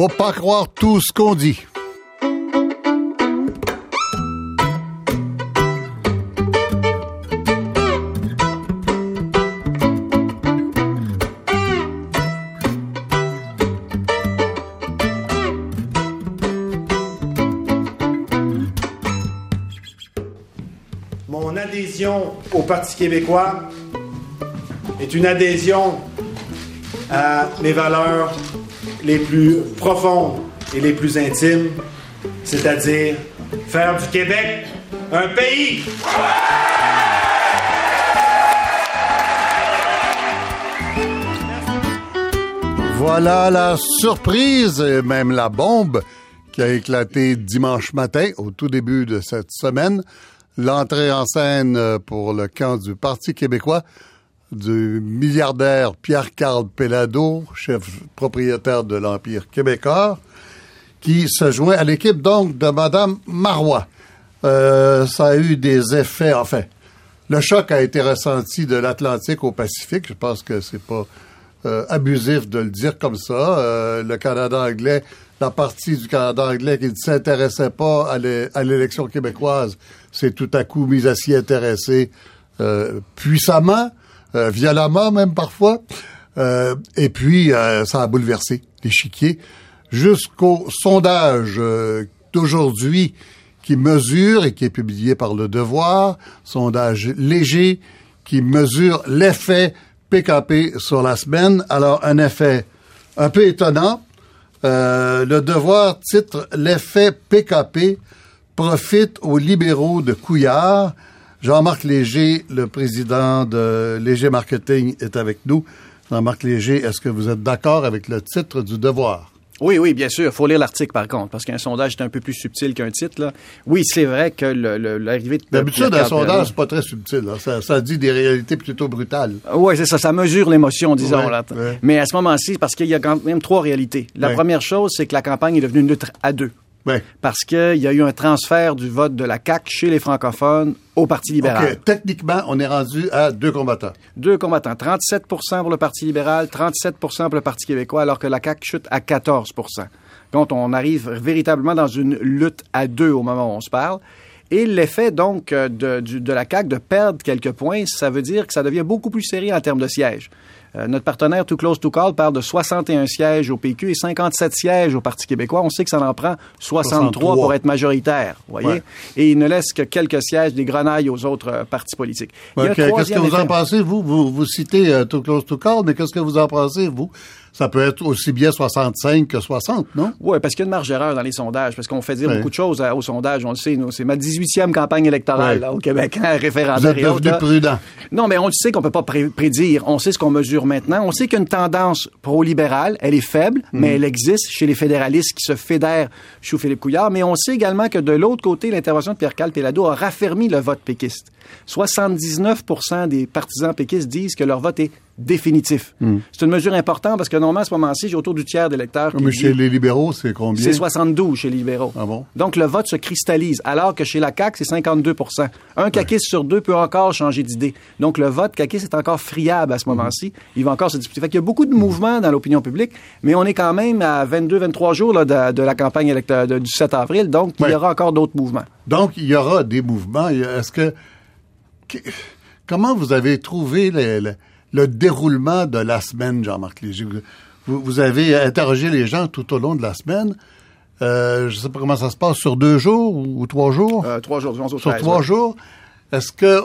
faut pas croire tout ce qu'on dit. Mon adhésion au Parti québécois est une adhésion à mes valeurs les plus profondes et les plus intimes, c'est-à-dire faire du Québec un pays. Voilà la surprise et même la bombe qui a éclaté dimanche matin au tout début de cette semaine. L'entrée en scène pour le camp du Parti québécois du milliardaire Pierre-Carl Pellado, chef propriétaire de l'Empire québécois, qui se joint à l'équipe donc de Madame Marois. Euh, ça a eu des effets, enfin, le choc a été ressenti de l'Atlantique au Pacifique. Je pense que c'est pas euh, abusif de le dire comme ça. Euh, le Canada anglais, la partie du Canada anglais qui ne s'intéressait pas à l'élection québécoise, s'est tout à coup mise à s'y intéresser euh, puissamment, violemment même parfois. Euh, et puis, ça a bouleversé l'échiquier jusqu'au sondage d'aujourd'hui qui mesure et qui est publié par Le Devoir, sondage léger qui mesure l'effet PKP sur la semaine. Alors, un effet un peu étonnant. Euh, le Devoir titre L'effet PKP profite aux libéraux de Couillard. Jean-Marc Léger, le président de Léger Marketing, est avec nous. Jean-Marc Léger, est-ce que vous êtes d'accord avec le titre du Devoir? Oui, oui, bien sûr. Il faut lire l'article, par contre, parce qu'un sondage est un peu plus subtil qu'un titre. Là. Oui, c'est vrai que l'arrivée de... D'habitude, un sondage, c'est pas très subtil. Ça, ça, dit des réalités plutôt brutales. Oui, c'est ça. Ça mesure l'émotion, disons. là. Mais à ce moment-ci, parce qu'il y a quand même trois réalités. La première chose, c'est que la campagne est devenue neutre à deux. Ouais. Parce qu'il y a eu un transfert du vote de la CAQ chez les francophones au Parti libéral. OK. Techniquement, on est rendu à deux combattants. Deux combattants. 37 pour le Parti libéral, 37 pour le Parti québécois, alors que la CAQ chute à 14% Donc, on arrive véritablement dans une lutte à deux au moment où on se parle. Et l'effet, donc, de, de la CAQ de perdre quelques points, ça veut dire que ça devient beaucoup plus serré en termes de sièges. Euh, notre partenaire Too Close to Call parle de 61 sièges au PQ et 57 sièges au Parti québécois. On sait que ça en prend 63, pour être majoritaire, voyez? Et il ne laisse que quelques sièges des grenailles aux autres euh, partis politiques. Qu'est-ce que vous en pensez, vous? Vous, citez euh, Too Close to Call, mais qu'est-ce que vous en pensez, vous? Ça peut être aussi bien 65 que 60, non? Oui, parce qu'il y a une marge d'erreur dans les sondages, parce qu'on fait dire beaucoup de choses aux sondages, on le sait, c'est ma 18e campagne électorale au Québec, hein, référendaire. Vous êtes devenu prudent. Non, mais on le sait qu'on peut pas prédire, on sait ce qu'on mesure maintenant, on sait qu'une tendance pro-libérale, elle est faible, mais mhm. elle existe chez les fédéralistes qui se fédèrent sous Philippe Couillard, mais on sait également que de l'autre côté, l'intervention de Pierre-Carl Pellado a raffermi le vote péquiste. 79% des partisans péquistes disent que leur vote est définitif. Hmm. C'est une mesure importante parce que normalement, à ce moment-ci, j'ai autour du tiers d'électeurs. Mais chez les libéraux, c'est combien? C'est 72 chez les libéraux. Ah bon? Donc, le vote se cristallise, alors que chez la CAQ, c'est 52% Un caquiste sur deux peut encore changer d'idée. Donc, le vote caquiste est encore friable à ce hmm. moment-ci. Il va encore se disputer. Fait qu'il y a beaucoup de mouvements dans l'opinion publique, mais on est quand même à 22-23 jours là, de, la campagne électorale du 7 avril, donc il y aura encore d'autres mouvements. Donc, il y aura des mouvements. Est-ce que... Comment vous avez trouvé les le déroulement de la semaine, Jean-Marc Léger. Vous, vous, avez interrogé les gens tout au long de la semaine. Euh, je ne sais pas comment ça se passe, sur deux jours ou, trois jours? Euh, trois jours, Sur trois jours. Est-ce que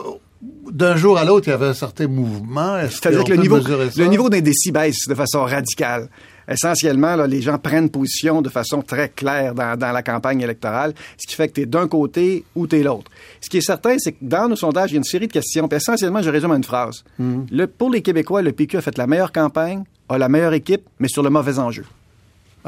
d'un jour à l'autre, il y avait un certain mouvement? C'est-à-dire que le niveau, le niveau d'indécis baisse de façon radicale essentiellement, là, les gens prennent position de façon très claire dans, dans la campagne électorale, ce qui fait que tu es d'un côté ou tu es l'autre. Ce qui est certain, c'est que dans nos sondages, il y a une série de questions. Puis essentiellement, je résume en une phrase. Mm. Le, pour les Québécois, le PQ a fait la meilleure campagne, a la meilleure équipe, mais sur le mauvais enjeu.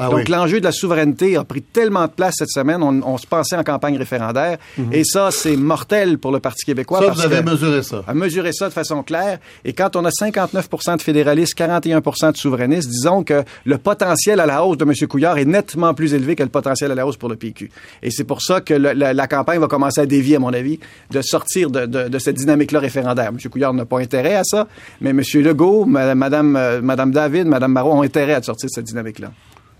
Ah Donc, l'enjeu de la souveraineté a pris tellement de place cette semaine, on, se pensait en campagne référendaire. Mhm. Et ça, c'est mortel pour le Parti québécois. Ça, vous avez mesuré ça. A mesuré ça de façon claire. Et quand on a 59% de fédéralistes, 41% de souverainistes, disons que le potentiel à la hausse de M. Couillard est nettement plus élevé que le potentiel à la hausse pour le PQ. Et c'est pour ça que la, campagne va commencer à dévier, à mon avis, de sortir de, cette dynamique-là référendaire. M. Couillard n'a pas intérêt à ça, mais M. Legault, Mme, Madame, euh, Madame David, Mme Marot ont intérêt à sortir de cette dynamique-là.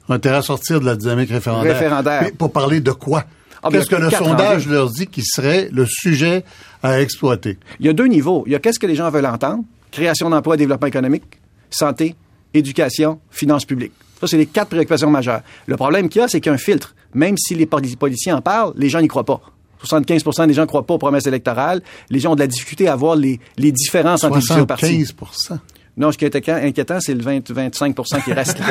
Ont intérêt à sortir de la dynamique référendaire. Référendaire. Mais pour parler de quoi? Ah, Qu'est-ce que le sondage leur dit qui serait le sujet à exploiter? Il y a deux niveaux. Il y a qu'est-ce que les gens veulent entendre, création d'emplois, développement économique, santé, éducation, finances publiques. Ça, c'est les quatre préoccupations majeures. Le problème qu'il y a, c'est qu'il y a un filtre. Même si les poli- politiciens en parlent, les gens n'y croient pas. 75% des gens ne croient pas aux promesses électorales. Les gens ont de la difficulté à voir les, les différences entre les différents partis. 75 Non, ce qui est inquiétant- c'est le 20, 25% qui reste.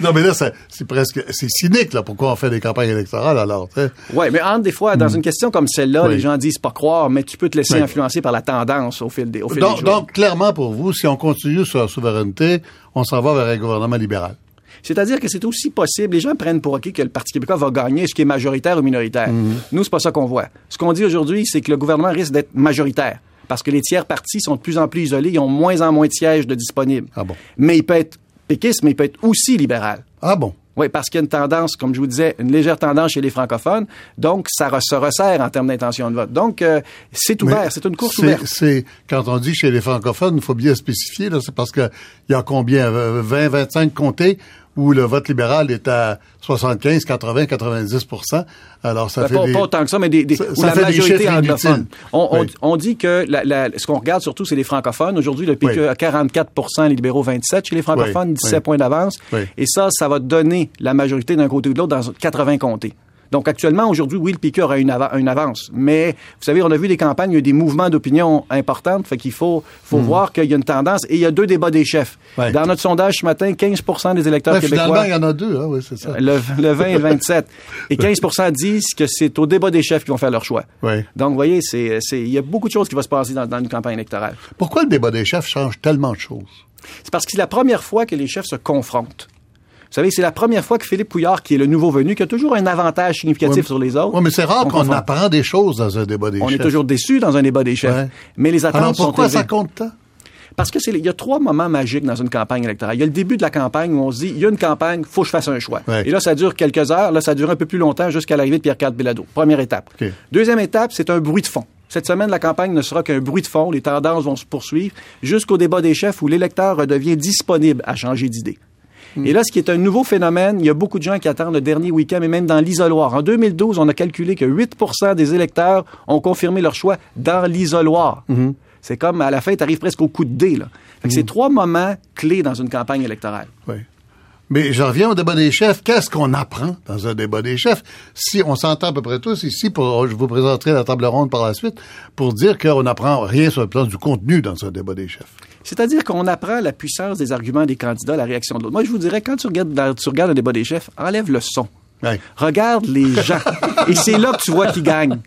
Non, mais là, c'est presque, c'est cynique, là. Pourquoi on fait des campagnes électorales, alors? Oui, mais entre des fois, dans une question comme celle-là, Hmm. Oui. les gens disent pas croire, mais tu peux te laisser Oui. influencer par la tendance au fil des, au fil des Donc, jours. donc, clairement, pour vous, si on continue sur la souveraineté, on s'en va vers un gouvernement libéral. C'est-à-dire que c'est aussi possible. Les gens prennent pour acquis que le Parti québécois va gagner, ce qui est majoritaire ou minoritaire. Mhm. Nous, c'est pas ça qu'on voit. Ce qu'on dit aujourd'hui, c'est que le gouvernement risque d'être majoritaire. Parce que les tiers partis sont de plus en plus isolés, ils ont moins en moins de sièges de disponibles. Ah bon? Mais il peut être péquiste, mais il peut être aussi libéral. Ah bon? Oui, parce qu'il y a une tendance, comme je vous disais, une légère tendance chez les francophones. Donc, ça re- se resserre en termes d'intention de vote. Donc, euh, c'est ouvert, c'est une course ouverte. C'est, quand on dit chez les francophones, il faut bien spécifier, là, c'est parce que il y a combien? euh, 20, 25 comtés? Où le vote libéral est à 75, 80, 90% Alors, ça Ben, fait pas, des... pas autant que ça, mais des, des- Ça- ou ça la fait des majorité anglophone. On, on- Oui. on dit que la- la- ce qu'on regarde surtout, c'est les francophones. Aujourd'hui, le PQ Oui. a 44% les libéraux 27 chez les francophones, Oui, 17 oui. points d'avance. Et ça, ça va donner la majorité d'un côté ou de l'autre dans 80 comtés. Donc actuellement, aujourd'hui, oui, le PQ aura une, ava- une avance. Mais vous savez, on a vu des campagnes, il y a des mouvements d'opinion importants. Fait qu'il faut, faut voir qu'il y a une tendance. Et il y a deux débats des chefs. Hmm. Ouais. Dans notre sondage ce matin, 15% des électeurs Ouais, québécois... finalement, il y en a deux, hein, oui, c'est ça. Le, le 20 et le 27. Et 15% disent que c'est au débat des chefs qu'ils vont faire leur choix. Oui. Donc, vous voyez, c'est, il y a beaucoup de choses qui vont se passer dans, dans une campagne électorale. Pourquoi le débat des chefs change tellement de choses? C'est parce que c'est la première fois que les chefs se confrontent. Vous savez, c'est la première fois que Philippe Pouillard, qui est le nouveau venu, qui a toujours un avantage significatif sur les autres. Oui, mais c'est rare on qu'on apprend des choses dans un débat des On chefs. est toujours déçu dans un débat des chefs. Ouais. Mais les attentes Alors, pourquoi sont ça compte tant? Parce que c'est, il y a trois moments magiques dans une campagne électorale. Il y a le début de la campagne où on se dit, il y a une campagne, faut que je fasse un choix. Ouais. Et là, ça dure quelques heures. Là, ça dure un peu plus longtemps jusqu'à l'arrivée de Pierre-Carl Bellado. Première étape. Deuxième étape, c'est un bruit de fond. Cette semaine, la campagne ne sera qu'un bruit de fond. Les tendances vont se poursuivre jusqu'au débat des chefs où l'électeur redevient disponible à changer d'idée. Et là, ce qui est un nouveau phénomène, il y a beaucoup de gens qui attendent le dernier week-end, et même dans l'isoloir. En 2012, on a calculé que 8% des électeurs ont confirmé leur choix dans l'isoloir. C'est comme à la fin, tu arrives presque au coup de dé. Là. Fait que c'est trois moments clés dans une campagne électorale. Oui. Mais j'en reviens au débat des chefs. Qu'est-ce qu'on apprend dans un débat des chefs? Si on s'entend à peu près tous ici, je vous présenterai la table ronde par la suite, pour dire qu'on n'apprend rien sur le plan du contenu dans un débat des chefs. C'est-à-dire qu'on apprend la puissance des arguments des candidats, la réaction de l'autre. Moi, je vous dirais, quand tu regardes un débat des chefs, enlève le son. Regarde les gens. Et c'est là que tu vois qui gagne.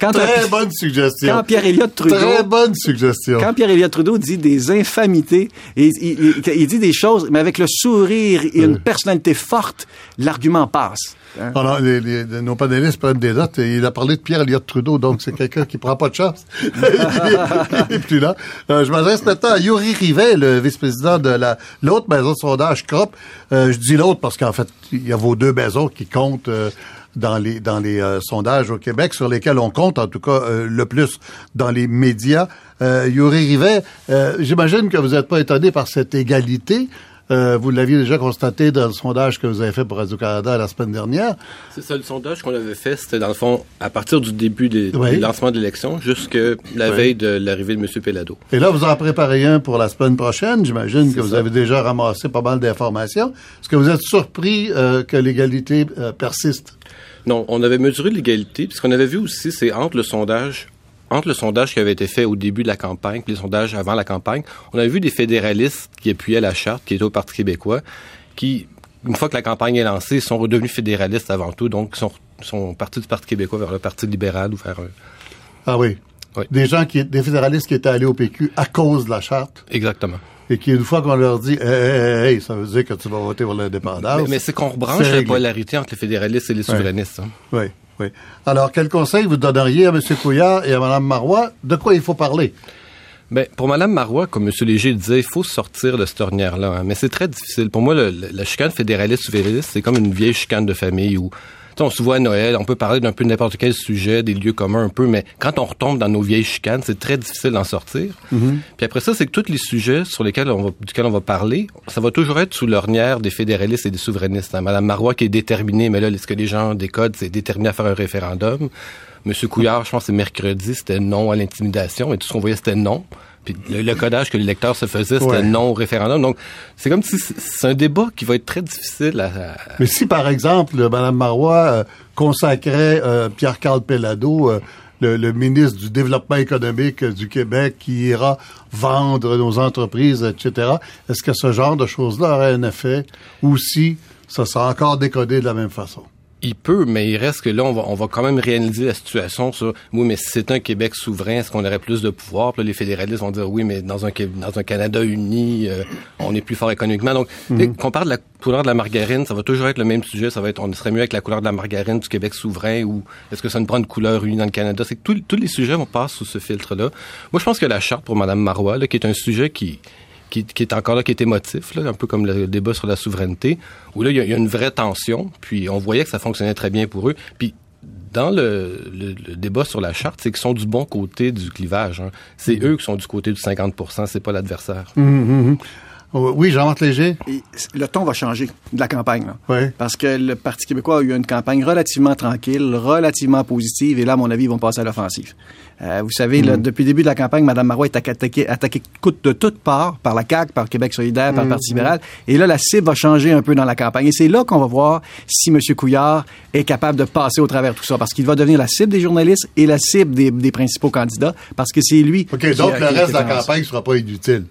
Quand, Très un- bonne suggestion. quand Pierre-Éliott Trudeau... Très bonne suggestion. Quand Pierre-Éliott Trudeau dit des infamités, et il, il- il dit des choses, mais avec le sourire et une personnalité forte, l'argument passe. Hein? Oh non, les- les- nos panélistes prennent des notes il a parlé de Pierre Elliott Trudeau, donc c'est quelqu'un qui prend pas de chance. plus là. Euh, je m'adresse maintenant à Yuri Rivet, le vice-président de la l'autre maison de sondage CROP. Euh, je dis l'autre parce qu'en fait, il y a vos deux maisons qui comptent euh, dans les dans les euh, sondages au Québec, sur lesquels on compte, en tout cas euh, le plus dans les médias. Euh, Yuri Rivet, euh, j'imagine que vous n'êtes pas étonné par cette égalité. Euh, vous l'aviez déjà constaté dans le sondage que vous avez fait pour Radio-Canada la semaine dernière. C'est ça, le sondage qu'on avait fait, c'était dans le fond, à partir du début des, Oui. du lancement de l'élection jusqu'à la Oui. veille de l'arrivée de M. Pellado. Et là, vous en préparez un pour la semaine prochaine. J'imagine que vous avez déjà ramassé pas mal d'informations. Est-ce que vous êtes surpris euh, que l'égalité euh, persiste? Non, on avait mesuré l'égalité, ce qu'on avait vu aussi, c'est entre le sondage entre le sondage qui avait été fait au début de la campagne et les sondages avant la campagne, on avait vu des fédéralistes qui appuyaient la charte, qui étaient au Parti québécois, qui, une fois que la campagne est lancée, sont redevenus fédéralistes avant tout, donc sont, sont partis du Parti québécois vers le Parti libéral ou vers un... Ah oui. Oui. Des gens qui, des fédéralistes qui étaient allés au PQ à cause de la charte Exactement. et qui, une fois qu'on leur dit, hey, hey, hey, ça veut dire que tu vas voter pour l'indépendance. Mais, mais c'est qu'on rebranche la réglé. polarité entre les fédéralistes et les souverainistes. hein. Oui, oui. Alors, quel conseil vous donneriez à M. Couillard et à Mme Marois? De quoi il faut parler? Ben, pour Mme Marois, comme M. Léger le disait, il faut sortir de cette ornière-là. hein. Mais c'est très difficile. Pour moi, le- la chicane fédéraliste-souverainiste, c'est comme une vieille chicane de famille où on se voit à Noël, on peut parler d'un peu n'importe quel sujet, des lieux communs un peu, mais quand on retombe dans nos vieilles chicanes, c'est très difficile d'en sortir. Mm-hmm. Puis après ça, c'est que tous les sujets sur lesquels on va, duquel on va parler, ça va toujours être sous l'ornière des fédéralistes et des souverainistes. Hein. Madame Marois qui est déterminée, mais là, ce que les gens décodent, c'est déterminé à faire un référendum? Monsieur Couillard, je pense que c'est mercredi, c'était non à l'intimidation, et tout ce qu'on voyait, c'était non. Puis le, le codage que les lecteurs se faisaient, c'était Ouais. non au référendum. Donc, c'est comme si c'est- un débat qui va être très difficile à... à- Mais si, par exemple, Mme Marois euh, consacrait euh, Pierre-Carl Pellado, euh, le, le ministre du Développement économique du Québec, qui ira vendre nos entreprises, etc., est-ce que ce genre de choses-là aurait un effet ou si ça sera encore décodé de la même façon? Il peut, mais il reste que là, on va, on va quand même réaliser la situation sur, oui, mais si c'est un Québec souverain, est-ce qu'on aurait plus de pouvoir? Puis là, les fédéralistes vont dire, oui, mais dans un, dans un Canada uni, euh, on est plus fort économiquement. Donc, dès qu'on parle de la couleur de la margarine, ça va toujours être le même sujet. Ça va être, on serait mieux avec la couleur de la margarine du Québec souverain ou est-ce que ça nous prend une couleur unie dans le Canada? C'est que tous- tous les sujets vont passer sous ce filtre-là. Moi, je pense que la charte pour Mme Marois, là, qui est un sujet qui, qui, qui est encore là, qui est émotif, là, un peu comme le débat sur la souveraineté, où là, il y, a, il y a une vraie tension, puis on voyait que ça fonctionnait très bien pour eux. Puis dans le, le- le débat sur la charte, c'est qu'ils sont du bon côté du clivage. hein. C'est eux qui sont du côté du 50% c'est pas l'adversaire. Oh, Oui, Jean-Marc Léger? Et le ton va changer de la campagne. Là. Oui. Parce que le Parti québécois a eu une campagne relativement tranquille, relativement positive, et là, à mon avis, ils vont passer à l'offensive. Euh, vous savez, là, depuis le début de la campagne, Mme Marois est attaquée, attaquée coûte de toutes parts par la CAQ, par Québec solidaire, par le Parti libéral. Et là, la cible va changer un peu dans la campagne. Et c'est là qu'on va voir si M. Couillard est capable de passer au travers de tout ça. Parce qu'il va devenir la cible des journalistes et la cible des, des principaux candidats. Parce que c'est lui. OK, qui donc le reste de la campagne ne sera pas inutile.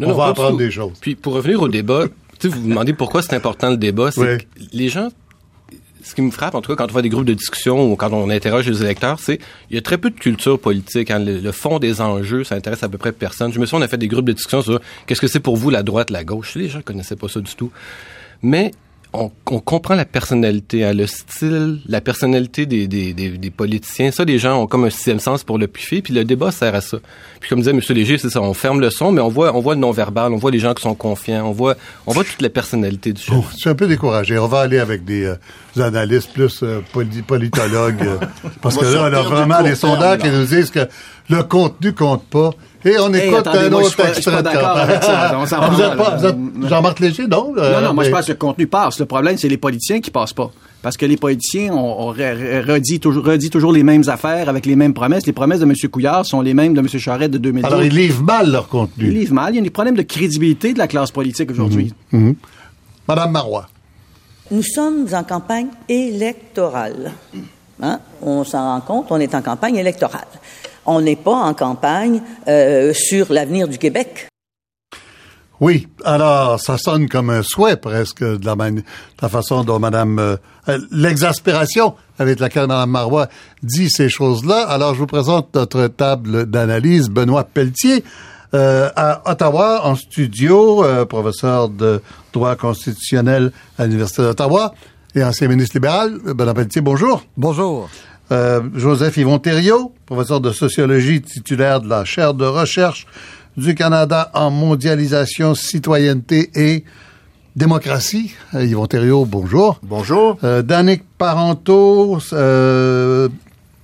Non, On non, va apprendre tout. des choses. Puis pour revenir au débat, tu sais, vous vous demandez pourquoi c'est important le débat. C'est Oui. que les gens, ce qui me frappe, en tout cas, quand on voit des groupes de discussion ou quand on interroge les électeurs, c'est il y a très peu de culture politique. hein. Le, le fond des enjeux, ça intéresse à peu près personne. Je me souviens, on a fait des groupes de discussion sur qu'est-ce que c'est pour vous la droite, la gauche. Les gens connaissaient pas ça du tout. Mais on, on comprend la personnalité, hein, le style, la personnalité des, des, des, des politiciens. Ça, les gens ont comme un sixième sens pour le piffer, puis le débat sert à ça. Puis comme disait M. Léger, c'est ça, on ferme le son, mais on voit, on voit le non-verbal, on voit les gens qui sont confiants, on voit, on voit toute la personnalité du chef. Je suis un peu découragé. On va aller avec des, euh, des analystes plus euh, poli- politologues. euh, parce On que là, on a vraiment des sondages qui nous disent que le contenu compte pas. Et on Hey, écoute attendez, un moi, je autre suis pas- je suis extrait pas d'accord campagne. avec ça. On s'en vous va êtes pas, mal. vous êtes Jean-Marc Léger, non? Non, non, moi je mais- pense que le contenu passe. Le problème, c'est les politiciens qui passent pas. Parce que les politiciens, on, on re- re- redit, toujours, redit toujours les mêmes affaires avec les mêmes promesses. Les promesses de M. Couillard sont les mêmes de M. Charette de 2012. Alors, ils livrent mal leur contenu. Ils livrent mal. Il y a des problèmes de crédibilité de la classe politique aujourd'hui. Madame Marois. Nous sommes en campagne électorale. Hein? On s'en rend compte, on est en campagne électorale. On n'est pas en campagne euh, sur l'avenir du Québec. Oui, alors ça sonne comme un souhait presque de la, de la façon dont Madame euh, euh, l'exaspération avec laquelle Madame Marois dit ces choses-là. Alors je vous présente notre table d'analyse, Benoît Pelletier. euh, à Ottawa, en studio, euh, professeur de droit constitutionnel à l'Université d'Ottawa et ancien ministre libéral. Benoît Pelletier, bonjour. Bonjour. Euh, Joseph Yvon Thériault, professeur de sociologie titulaire de la chaire de recherche du Canada en mondialisation, citoyenneté et démocratie. Euh, Yvon Thériault, bonjour. Bonjour. Euh, Danick Parenteau, euh,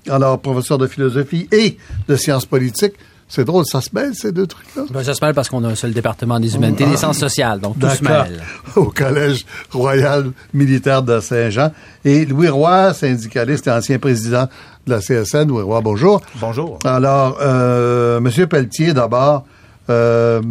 alors professeur de philosophie et de sciences politiques. C'est drôle, ça se mêle ces deux trucs-là? Ben, ça se mêle parce qu'on a un seul département des humanités, des sciences sociales, donc tout se mêle. Au Collège royal militaire de Saint-Jean. Et Louis Roy, syndicaliste et ancien président de la CSN. Louis Roy, bonjour. Bonjour. Alors, euh, Monsieur Pelletier, d'abord, euh,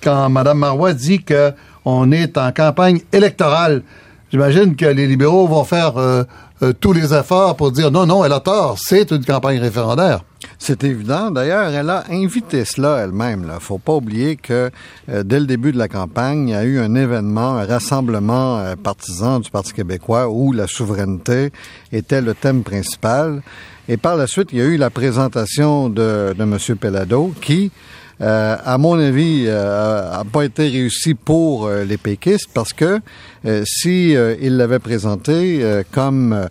quand Mme Marois dit que on est en campagne électorale, j'imagine que les libéraux vont faire euh, euh, tous les efforts pour dire non, non, elle a tort, c'est une campagne référendaire. C'est évident. D'ailleurs, elle a invité cela elle-même. Il faut pas oublier que euh, dès le début de la campagne, il y a eu un événement, un rassemblement euh, partisan du Parti québécois où la souveraineté était le thème principal. Et par la suite, il y a eu la présentation de, de M. Pellado qui, euh, à mon avis, euh, a pas été réussi pour euh, les péquistes parce que euh, si euh, il l'avait présenté euh, comme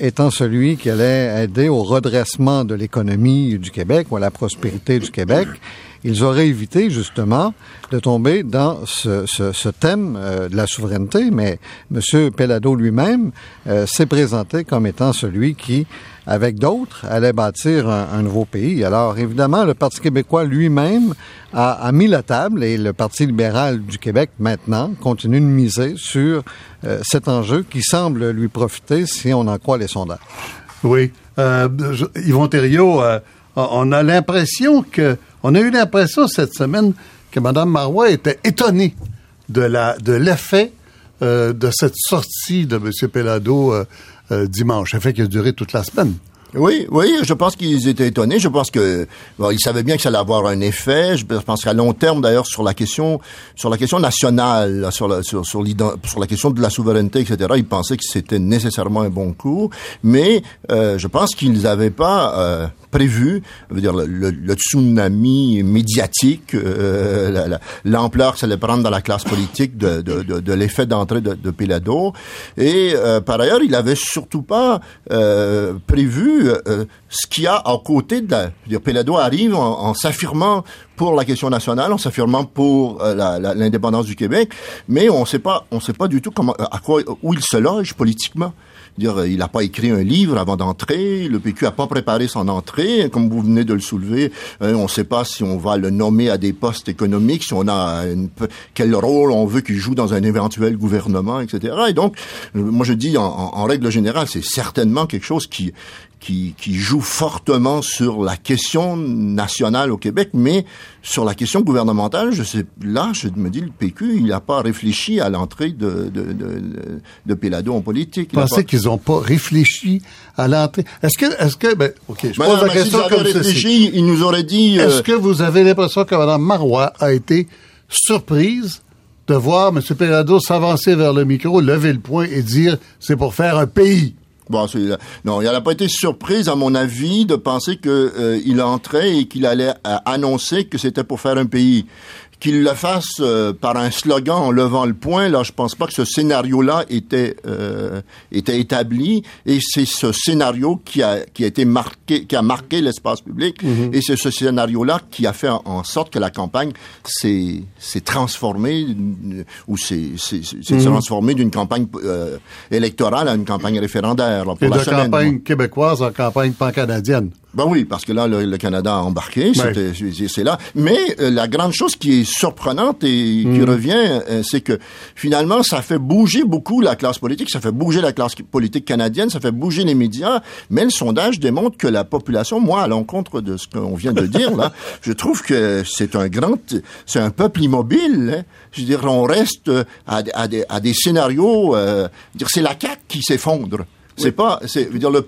étant celui qui allait aider au redressement de l'économie du Québec ou à la prospérité du Québec, ils auraient évité justement de tomber dans ce, thème de la souveraineté. Mais M. Pellado lui-même s'est présenté comme étant celui qui, avec d'autres, allait bâtir un, nouveau pays. Alors évidemment, le Parti québécois lui-même a, mis la table et le Parti libéral du Québec maintenant continue de miser sur euh, cet enjeu qui semble lui profiter si on en croit les sondages. Oui. Euh, Yvon Thériault, euh, on a l'impression que, on a eu l'impression cette semaine que Mme Marois était étonnée de l'effet de cette sortie de M. Pellado euh, dimanche, effet qui a duré toute la semaine. Oui, oui, je pense qu'ils étaient étonnés. Je pense que bon, ils savaient bien que ça allait avoir un effet. Je pense qu'à long terme, d'ailleurs, sur la question, sur la question nationale, sur la question de la souveraineté, etc. Ils pensaient que c'était nécessairement un bon coup, mais euh, je pense qu'ils n'avaient pas euh, prévu, dire le, le, tsunami médiatique, euh, l'ampleur que ça allait prendre dans la classe politique de, de, de, de l'effet d'entrée de, de Pilado. Et euh, par ailleurs, il avait surtout pas euh, prévu euh, ce qu'il y a à côté de la... Dire, Pelado arrive en, en s'affirmant pour la question nationale, en s'affirmant pour euh, l'indépendance du Québec, mais on sait pas, on sait pas du tout comment, à quoi, où il se loge politiquement. Dire, il n'a pas écrit un livre avant d'entrer, le PQ n'a pas préparé son entrée, comme vous venez de le soulever. Euh, on ne sait pas si on va le nommer à des postes économiques, si on a une, quel rôle on veut qu'il joue dans un éventuel gouvernement, etc. Et donc, moi je dis en règle générale, c'est certainement quelque chose qui qui, qui, joue fortement sur la question nationale au Québec, mais sur la question gouvernementale, je sais, là, je me dis, le PQ, il n'a pas réfléchi à l'entrée de, de, de, de Pelado en politique. Vous pensez qu'ils n'ont pas réfléchi à l'entrée? Est-ce que, est-ce que, ben, OK, je ben, pose la question comme réfléchi, ceci. il nous aurait dit... Euh... Est-ce que vous avez l'impression que Mme Marois a été surprise de voir M. Pelado s'avancer vers le micro, lever le poing et dire, c'est pour faire un pays? Bon, non, il n'a pas été surprise, à mon avis, de penser qu'il euh, entrait et qu'il allait euh, annoncer que c'était pour faire un pays qu'il le fasse euh, par un slogan en levant le poing, là, je pense pas que ce scénario-là était euh, était établi. Et c'est ce scénario qui a qui a été marqué, qui a marqué l'espace public. Mm-hmm. Et c'est ce scénario-là qui a fait en sorte que la campagne s'est s'est transformée ou s'est s'est mm-hmm. transformée d'une campagne euh, électorale à une campagne référendaire. Là, pour et la de semaine, campagne moi. québécoise en campagne pan-canadienne. Ben oui, parce que là, le, le Canada a embarqué, ouais. c'est là. Mais euh, la grande chose qui est surprenante et mm. qui revient, euh, c'est que finalement, ça fait bouger beaucoup la classe politique, ça fait bouger la classe politique canadienne, ça fait bouger les médias, mais le sondage démontre que la population, moi, à l'encontre de ce qu'on vient de dire, là, je trouve que c'est un grand, c'est un peuple immobile. Hein. Je veux dire, on reste à, à, des, à des scénarios, euh, dire c'est la CAQ qui s'effondre. C'est pas, c'est, dire, le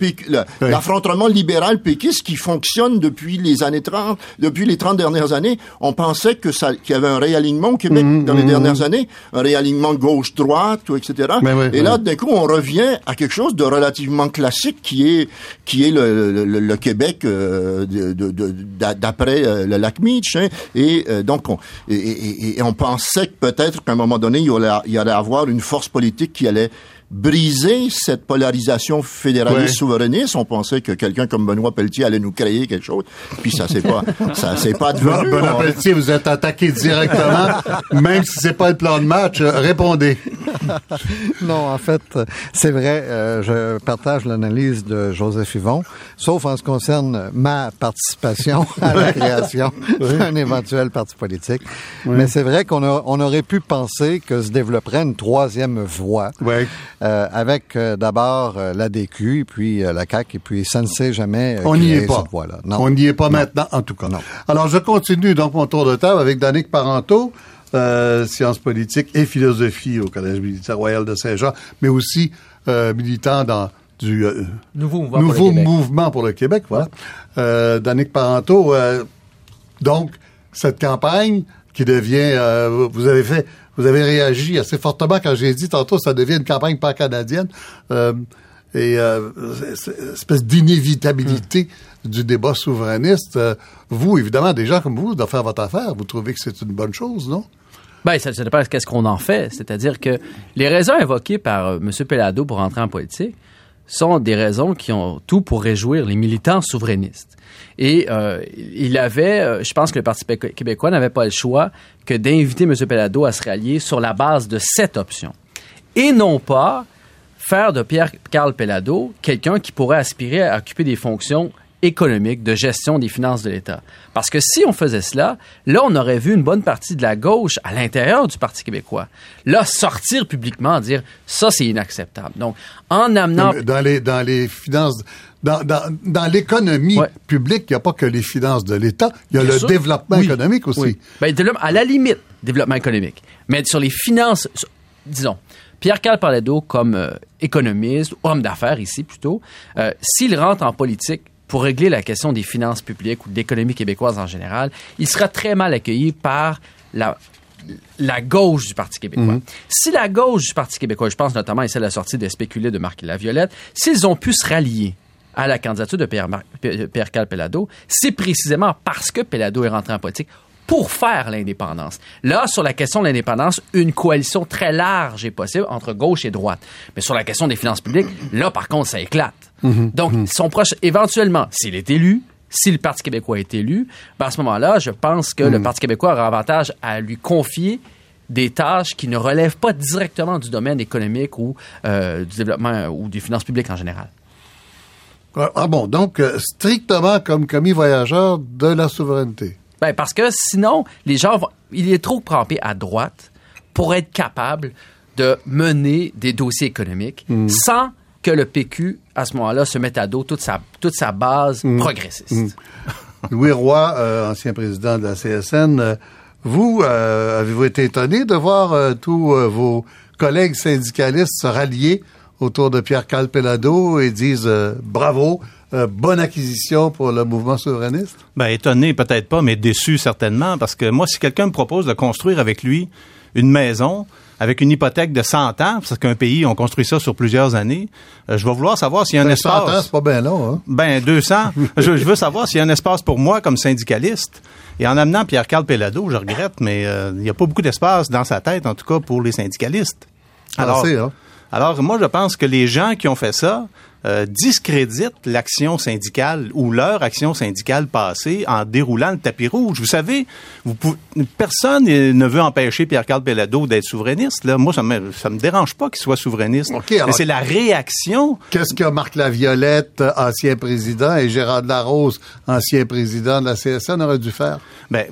l'affrontement oui. libéral péquiste qui fonctionne depuis les années 30, depuis les 30 dernières années. On pensait que ça, qu'il y avait un réalignement au Québec mmh, dans les mmh. dernières années, un réalignement gauche-droite, etc. Oui, et là, d'un coup, on revient à quelque chose de relativement classique qui est, qui est le, le, le Québec euh, d'après euh, le lac Meach. Hein. Et euh, donc, on, et, et, et, on pensait que peut-être qu'à un moment donné, il y allait, il y allait avoir une force politique qui allait briser cette polarisation fédéraliste ouais. souverainiste. On pensait que quelqu'un comme Benoît Pelletier allait nous créer quelque chose, puis ça s'est pas, ça s'est pas devenu. Benoît Pelletier, vous êtes attaqué directement, même si c'est pas le plan de match. Répondez. non, en fait, c'est vrai. Euh, je partage l'analyse de Joseph Yvon, sauf en ce qui concerne ma participation à la création oui. d'un éventuel parti politique. Oui. Mais c'est vrai qu'on on aurait pu penser que se développerait une troisième voie. Oui. Euh, avec euh, d'abord euh, l'ADQ, et puis la CAQ, et puis ça ne sait jamais On n'y est pas. On n'y est pas non. maintenant, en tout cas. Non. Alors, je continue donc mon tour de table avec Danick Parenteau, euh, sciences politiques et philosophie au Collège militaire royal de Saint-Jean, mais aussi euh, militant dans du euh, nouveau mouvement, nouveau pour, le mouvement pour le Québec. Voilà. Ouais. Danick Parenteau, donc, cette campagne qui devient, vous avez fait vous avez réagi assez fortement quand j'ai dit tantôt ça devient une campagne pan-canadienne. Euh, et euh, espèce d'inévitabilité mmh. du débat souverainiste. Euh, vous, évidemment, des gens comme vous, doivent faire votre affaire. Vous trouvez que c'est une bonne chose, non? Ben, ça, ça dépend qu'est-ce qu'on en fait. C'est-à-dire que les raisons évoquées par euh, M. Pellado pour entrer en politique sont des raisons qui ont tout pour réjouir les militants souverainistes. Et euh, il avait, euh, je pense que le Parti québécois n'avait pas le choix que d'inviter M. Pellado à se rallier sur la base de cette option. Et non pas faire de Pierre-Carl Pellado quelqu'un qui pourrait aspirer à occuper des fonctions économiques de gestion des finances de l'État. Parce que si on faisait cela, là, on aurait vu une bonne partie de la gauche à l'intérieur du Parti québécois, là, sortir publiquement, dire ça, c'est inacceptable. Donc, en amenant... Dans les, dans les finances... Dans, dans, dans l'économie publique, il n'y a pas que les finances de l'État, il y a le développement économique aussi. Oui. Ben, à la limite, développement économique. Mais sur les finances, disons, Pierre-Carl Pallado, comme euh, économiste, homme d'affaires ici plutôt, euh, s'il rentre en politique pour régler la question des finances publiques ou de l'économie québécoise en général, il sera très mal accueilli par la, la gauche du Parti québécois. Mhm. Si la gauche du Parti québécois, je pense notamment ici à la sortie de spéculer de Marc Laviolette, s'ils ont pu se rallier à la candidature de Pierre, Pierre Cal Pellado, c'est précisément parce que Pellado est rentré en politique pour faire l'indépendance. Là, sur la question de l'indépendance, une coalition très large est possible entre gauche et droite. Mais sur la question des finances publiques, là, par contre, ça éclate. Mhm. Donc, mhm. son proche, éventuellement, s'il est élu, si le Parti québécois est élu, ben à ce moment-là, je pense que le mhm. Parti québécois aura avantage à lui confier des tâches qui ne relèvent pas directement du domaine économique ou euh, du développement ou des finances publiques en général. Ah, ah bon, donc euh, strictement comme commis voyageur de la souveraineté. Ben, parce que sinon, les gens vont, il est trop crampé à droite pour être capable de mener des dossiers économiques hmm. sans que le PQ, à ce moment-là, se mette à dos toute sa, toute sa base hmm. progressiste. Hmm. Louis Roy, euh, ancien président de la CSN, euh, vous, euh, avez-vous été étonné de voir tous vos collègues syndicalistes se rallier autour de Pierre Calpelado et disent bravo, euh, bonne acquisition pour le mouvement souverainiste? Ben, étonné, peut-être pas, mais déçu certainement, parce que moi, si quelqu'un me propose de construire avec lui une maison, avec une hypothèque de 100 ans, parce qu'un pays, on construit ça sur plusieurs années, euh, je vais vouloir savoir s'il y a un espace. 100 ans, c'est pas bien long, hein? Ben, 200. je, veux savoir s'il y a un espace pour moi comme syndicaliste. Et en amenant Pierre-Carl Pellado, je regrette, mais euh, il n'y a pas beaucoup d'espace dans sa tête, en tout cas, pour les syndicalistes. Ah, alors, hein? alors, moi, je pense que les gens qui ont fait ça, euh, discréditent l'action syndicale ou leur action syndicale passée en déroulant le tapis rouge. Vous savez, vous personne ne veut empêcher Pierre-Carl Bellado d'être souverainiste. Là. Moi, ça me, ça me dérange pas qu'il soit souverainiste. Mais c'est la réaction. Qu'est-ce que Marc Laviolette, ancien président, et Gérard Larose, ancien président de la CSN, aurait dû faire? Ben,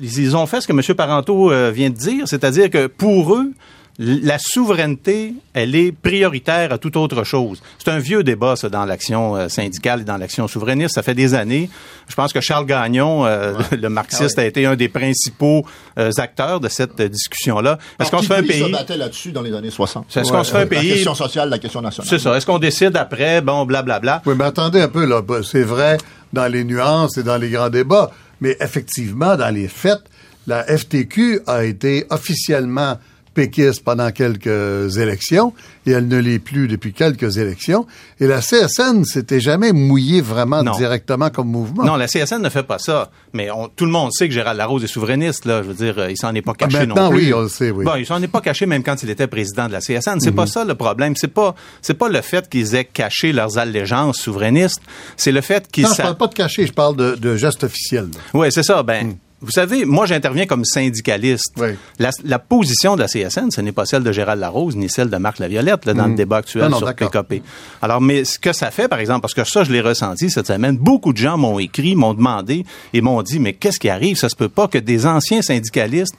ils ont fait ce que M. Parenteau euh, vient de dire, c'est-à-dire que pour eux, la souveraineté, elle est prioritaire à toute autre chose. C'est un vieux débat, ça, dans l'action euh, syndicale et dans l'action souverainiste. Ça fait des années. Je pense que Charles Gagnon, euh, le marxiste, ah a été un des principaux euh, acteurs de cette discussion-là. Est-ce qu'on se fait un pays... se battait là-dessus dans les années 60. Est-ce qu'on se fait un pays... La question sociale, la question nationale. C'est ça. Est-ce qu'on décide après, bon, blablabla? Oui, mais attendez un peu, là. C'est vrai dans les nuances et dans les grands débats. Mais effectivement, dans les faits, la FTQ a été officiellement péquiste pendant quelques élections et elle ne l'est plus depuis quelques élections. Et la CSN s'était jamais mouillée vraiment directement comme mouvement. Non, la CSN ne fait pas ça. Mais tout le monde sait que Gérald Larose est souverainiste. Là, je veux dire, il s'en est pas caché non plus. oui, on le sait. Oui. Bon, il s'en est pas caché même quand il était président de la CSN. C'est pas mhm. ça le problème. C'est pas c'est pas le fait qu'ils aient caché leurs allégeances souverainistes. C'est le fait qu'ils. Non, je parle pas de cacher. Je parle de, de gestes officiels. Oui, c'est ça. Ben. Mhm. Vous savez, moi, j'interviens comme syndicaliste. La, position de la CSN, ce n'est pas celle de Gérald Larose ni celle de Marc Laviolette là, dans le mm. débat actuel sur PKP. Alors, mais ce que ça fait, par exemple, parce que ça, je l'ai ressenti cette semaine, beaucoup de gens m'ont écrit, m'ont demandé et m'ont dit, mais qu'est-ce qui arrive? Ça se peut pas que des anciens syndicalistes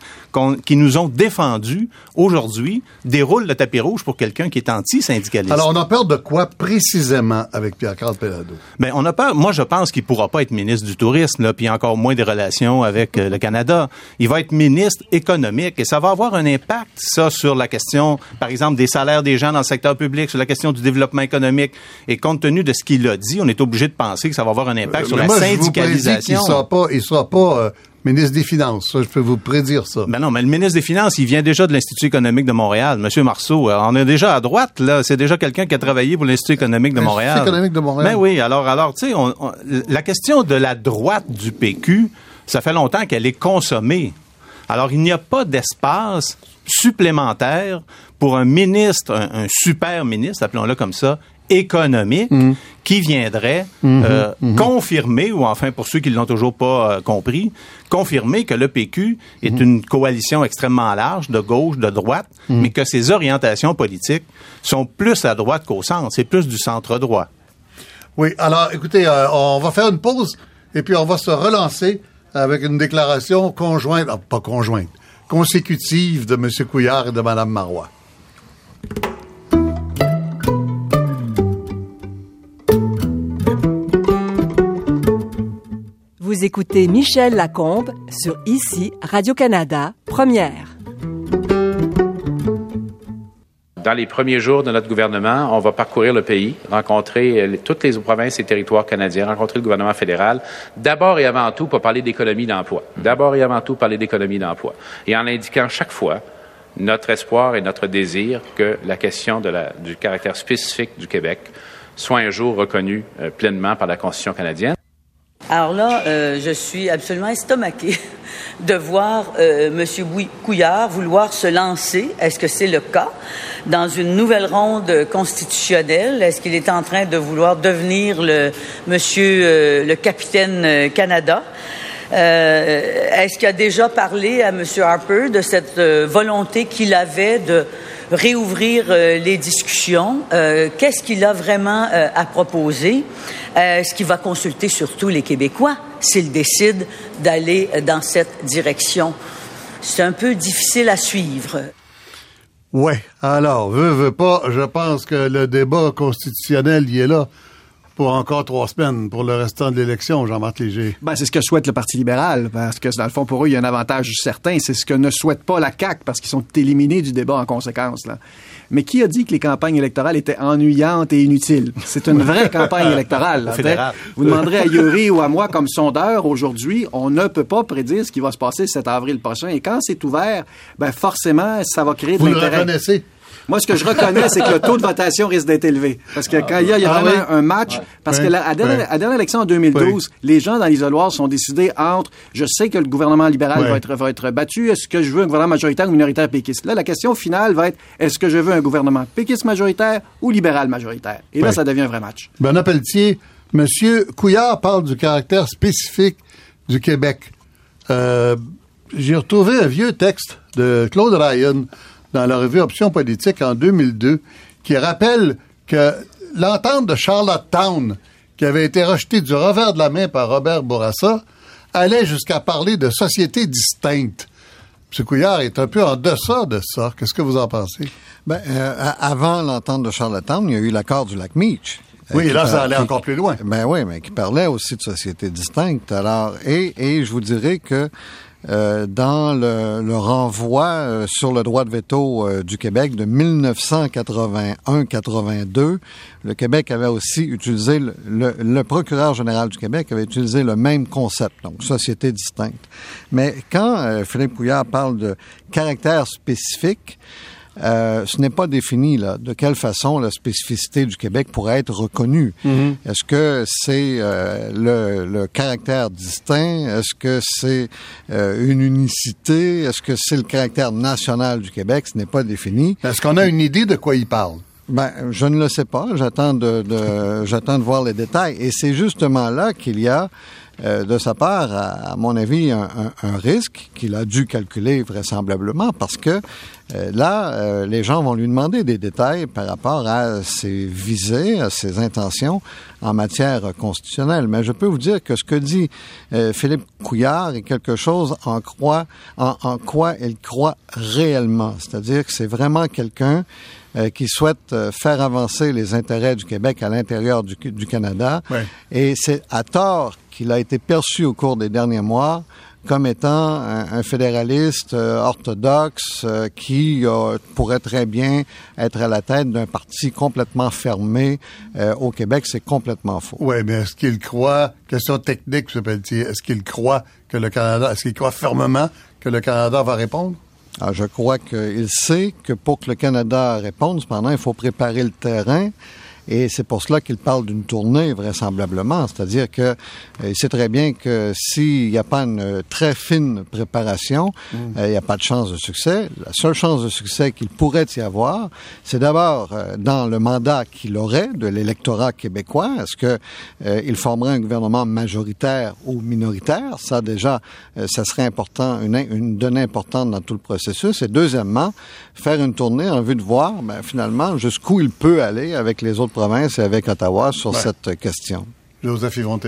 qui nous ont défendus aujourd'hui déroulent le tapis rouge pour quelqu'un qui est anti-syndicaliste. Alors, on a peur de quoi précisément avec Pierre-Carl Pellado? Ben, on a peur, moi, je pense qu'il pourra pas être ministre du tourisme, là, puis encore moins des relations avec le Canada. Il va être ministre économique et ça va avoir un impact, ça, sur la question, par exemple, des salaires des gens dans le secteur public, sur la question du développement économique. Et compte tenu de ce qu'il a dit, on est obligé de penser que ça va avoir un impact sur la syndicalisation. il ne sera pas, il sera pas euh, ministre des Finances. Ça, je peux vous prédire ça. Ben non, mais le ministre des Finances, il vient déjà de l'Institut économique de Montréal. Monsieur Marceau, euh, on est déjà à droite, là. C'est déjà quelqu'un qui a travaillé pour l'Institut économique de Montréal. L'Institut économique de Montréal. Ben oui, alors, alors, tu sais, la question de la droite du PQ, ça fait longtemps qu'elle est consommée. Alors, il n'y a pas d'espace supplémentaire pour un ministre, un, super ministre, appelons-le comme ça, économique, mm. qui viendrait mm-hmm. euh, mm-hmm. confirmer, ou enfin pour ceux qui l'ont toujours pas euh, compris, confirmer que le PQ est mm-hmm. une coalition extrêmement large, de gauche, de droite, mais que ses orientations politiques sont plus à droite qu'au centre, c'est plus du centre droit. Oui, alors écoutez, euh, on va faire une pause et puis on va se relancer avec une déclaration conjointe, ah, pas conjointe, consécutive de M. Couillard et de Mme Marois. Vous écoutez Michel Lacombe sur ICI Radio-Canada, première. Dans les premiers jours de notre gouvernement, on va parcourir le pays, rencontrer euh, toutes les provinces et territoires canadiens, rencontrer le gouvernement fédéral, d'abord et avant tout pour parler d'économie d'emploi. D'abord et avant tout parler d'économie d'emploi. Et en indiquant chaque fois notre espoir et notre désir que la question du caractère spécifique du Québec soit un jour reconnue euh, pleinement par la Constitution canadienne. Alors là, euh, je suis absolument estomaqué de voir euh, M. Couillard vouloir se lancer, est-ce que c'est le cas, dans une nouvelle ronde constitutionnelle? Est-ce qu'il est en train de vouloir devenir le monsieur euh, le capitaine Canada? est-ce qu'il a déjà parlé à M. Harper de cette volonté qu'il avait de réouvrir les discussions? Qu'est-ce qu'il a vraiment à proposer? Est-ce qu'il va consulter surtout les Québécois s'il décide d'aller dans cette direction? C'est un peu difficile à suivre. Oui. Alors, veux, veux pas, je pense que le débat constitutionnel, il est là pour encore trois semaines pour le restant de l'élection, Jean-Marc Léger. Ben, c'est ce que souhaite le Parti libéral, parce que dans le fond, pour eux, il y a un avantage certain. C'est ce que ne souhaite pas la CAQ, parce qu'ils sont éliminés du débat en conséquence. Là. Mais qui a dit que les campagnes électorales étaient ennuyantes et inutiles? C'est une vraie campagne électorale. Vous demanderez à Yuri ou à moi comme sondeur aujourd'hui, on ne peut pas prédire ce qui va se passer cet avril prochain. Et quand c'est ouvert, ben forcément, ça va créer de l'intérêt. Vous le reconnaissez? Moi, ce que je reconnais, c'est que le taux de votation risque d'être élevé. Parce que quand il y a, ah vraiment un match, parce que la, à, dernière, dernière, élection en 2012, les gens dans l'isoloir sont décidés entre je sais que le gouvernement libéral va, être, va être battu, est-ce que je veux un gouvernement majoritaire ou minoritaire péquiste? Là, la question finale va être est-ce que je veux un gouvernement péquiste majoritaire ou libéral majoritaire? Et là, ça devient un vrai match. Bernard Pelletier, M. Couillard parle du caractère spécifique du Québec. Euh, j'ai retrouvé un vieux texte de Claude Ryan dans la revue Option politique en 2002 qui rappelle que l'entente de Charlottetown, qui avait été rejetée du revers de la main par Robert Bourassa, allait jusqu'à parler de sociétés distinctes. M. Couillard est un peu en deçà de ça. Qu'est-ce que vous en pensez? Ben, euh, avant l'entente de Charlottetown, il y a eu l'accord du lac Meach. Oui, là, ça allait encore plus loin. Ben oui, mais qui parlait aussi de sociétés distinctes. Alors, et, et je vous dirais que euh, dans le, renvoi euh, sur le droit de veto euh, du Québec de 1981-82, le Québec avait aussi utilisé, le, le, procureur général du Québec avait utilisé le même concept, donc société distincte. Mais quand Philippe Couillard parle de caractère spécifique, euh, ce n'est pas défini là, de quelle façon la spécificité du Québec pourrait être reconnue. Mm-hmm. Est-ce que c'est euh, le, le, caractère distinct? Est-ce que c'est euh, une unicité? Est-ce que c'est le caractère national du Québec? Ce n'est pas défini. Est-ce qu'on a une idée de quoi il parle? Ben, je ne le sais pas. J'attends de, de j'attends de voir les détails. Et c'est justement là qu'il y a euh, de sa part, à, mon avis, un, un, risque qu'il a dû calculer vraisemblablement parce que euh, là, euh, les gens vont lui demander des détails par rapport à ses visées, à ses intentions en matière constitutionnelle. Mais je peux vous dire que ce que dit Philippe Couillard est quelque chose en, croit, en quoi il croit réellement. C'est-à-dire que c'est vraiment quelqu'un qui souhaite faire avancer les intérêts du Québec à l'intérieur du, du, Canada. Et c'est à tort qu'il a été perçu au cours des derniers mois comme étant un, fédéraliste euh, orthodoxe euh, qui euh, pourrait très bien être à la tête d'un parti complètement fermé au Québec. C'est complètement faux. Oui, mais est-ce qu'il croit, question technique, M. Pelletier, est-ce qu'il croit que le Canada, est-ce qu'il croit fermement que le Canada va répondre? Ah, je crois qu'il sait que pour que le Canada réponde, cependant, il faut préparer le terrain Et c'est pour cela qu'il parle d'une tournée, vraisemblablement. C'est-à-dire que euh, il sait très bien que s'il n'y a pas une très fine préparation, mm. euh, il n'y a pas de chance de succès. La seule chance de succès qu'il pourrait y avoir, c'est d'abord euh, dans le mandat qu'il aurait de l'électorat québécois. Est-ce que il formerait un gouvernement majoritaire ou minoritaire? Ça, déjà, ça serait important, une, une donnée importante dans tout le processus. Et deuxièmement, faire une tournée en vue de voir, ben, finalement, jusqu'où il peut aller avec les autres provinces et avec Ottawa sur cette question. Joseph Yvon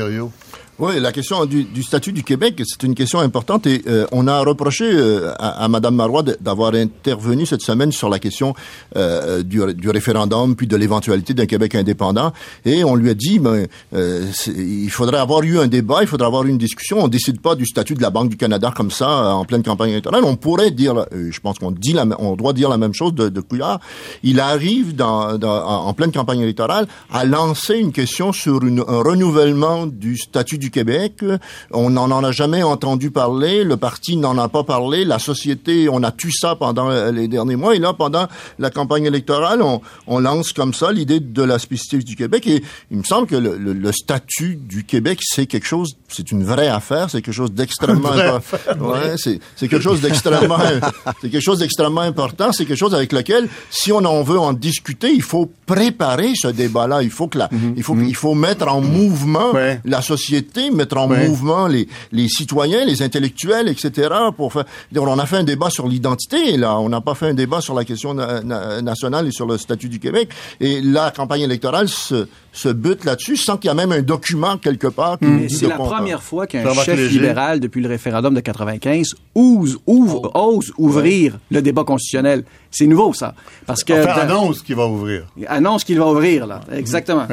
oui, la question du, du, statut du Québec, c'est une question importante et euh, on a reproché euh, à, à, Mme Marois d'avoir intervenu cette semaine sur la question euh, du, du, référendum puis de l'éventualité d'un Québec indépendant et on lui a dit ben, il faudrait avoir eu un débat, il faudrait avoir eu une discussion. On décide pas du statut de la Banque du Canada comme ça en pleine campagne électorale. On pourrait dire, je pense qu'on dit, la, on doit dire la même chose de, de Couillard. Il arrive dans, dans, en pleine campagne électorale à lancer une question sur une, un renouvellement du statut du du Québec. On n'en a jamais entendu parler. Le parti n'en a pas parlé. La société, on a tué ça pendant les derniers mois. Et là, pendant la campagne électorale, on, lance comme ça l'idée de la spécificité du Québec. Et il me semble que le, statut du Québec, c'est quelque chose, c'est une vraie affaire. C'est quelque chose d'extrêmement, ouais, c'est quelque chose d'extrêmement, c'est quelque chose d'extrêmement important. C'est quelque chose avec lequel, si on en veut en discuter, il faut préparer ce débat-là. Il faut que la, mm-hmm. il faut, mm-hmm. il faut mettre en mouvement la société mettre en mouvement les, les citoyens, les intellectuels, etc. Pour faire. On a fait un débat sur l'identité, là. On n'a pas fait un débat sur la question nationale et sur le statut du Québec. Et la campagne électorale se, se bute là-dessus sans qu'il y a même un document quelque part. Qui C'est la première fois qu'un chef libéral, depuis le référendum de 95, ose, ouvre, oh. ose ouvrir le débat constitutionnel. C'est nouveau, ça. Parce que. Enfin, annonce qu'il va ouvrir. Annonce qu'il va ouvrir, là. Exactement.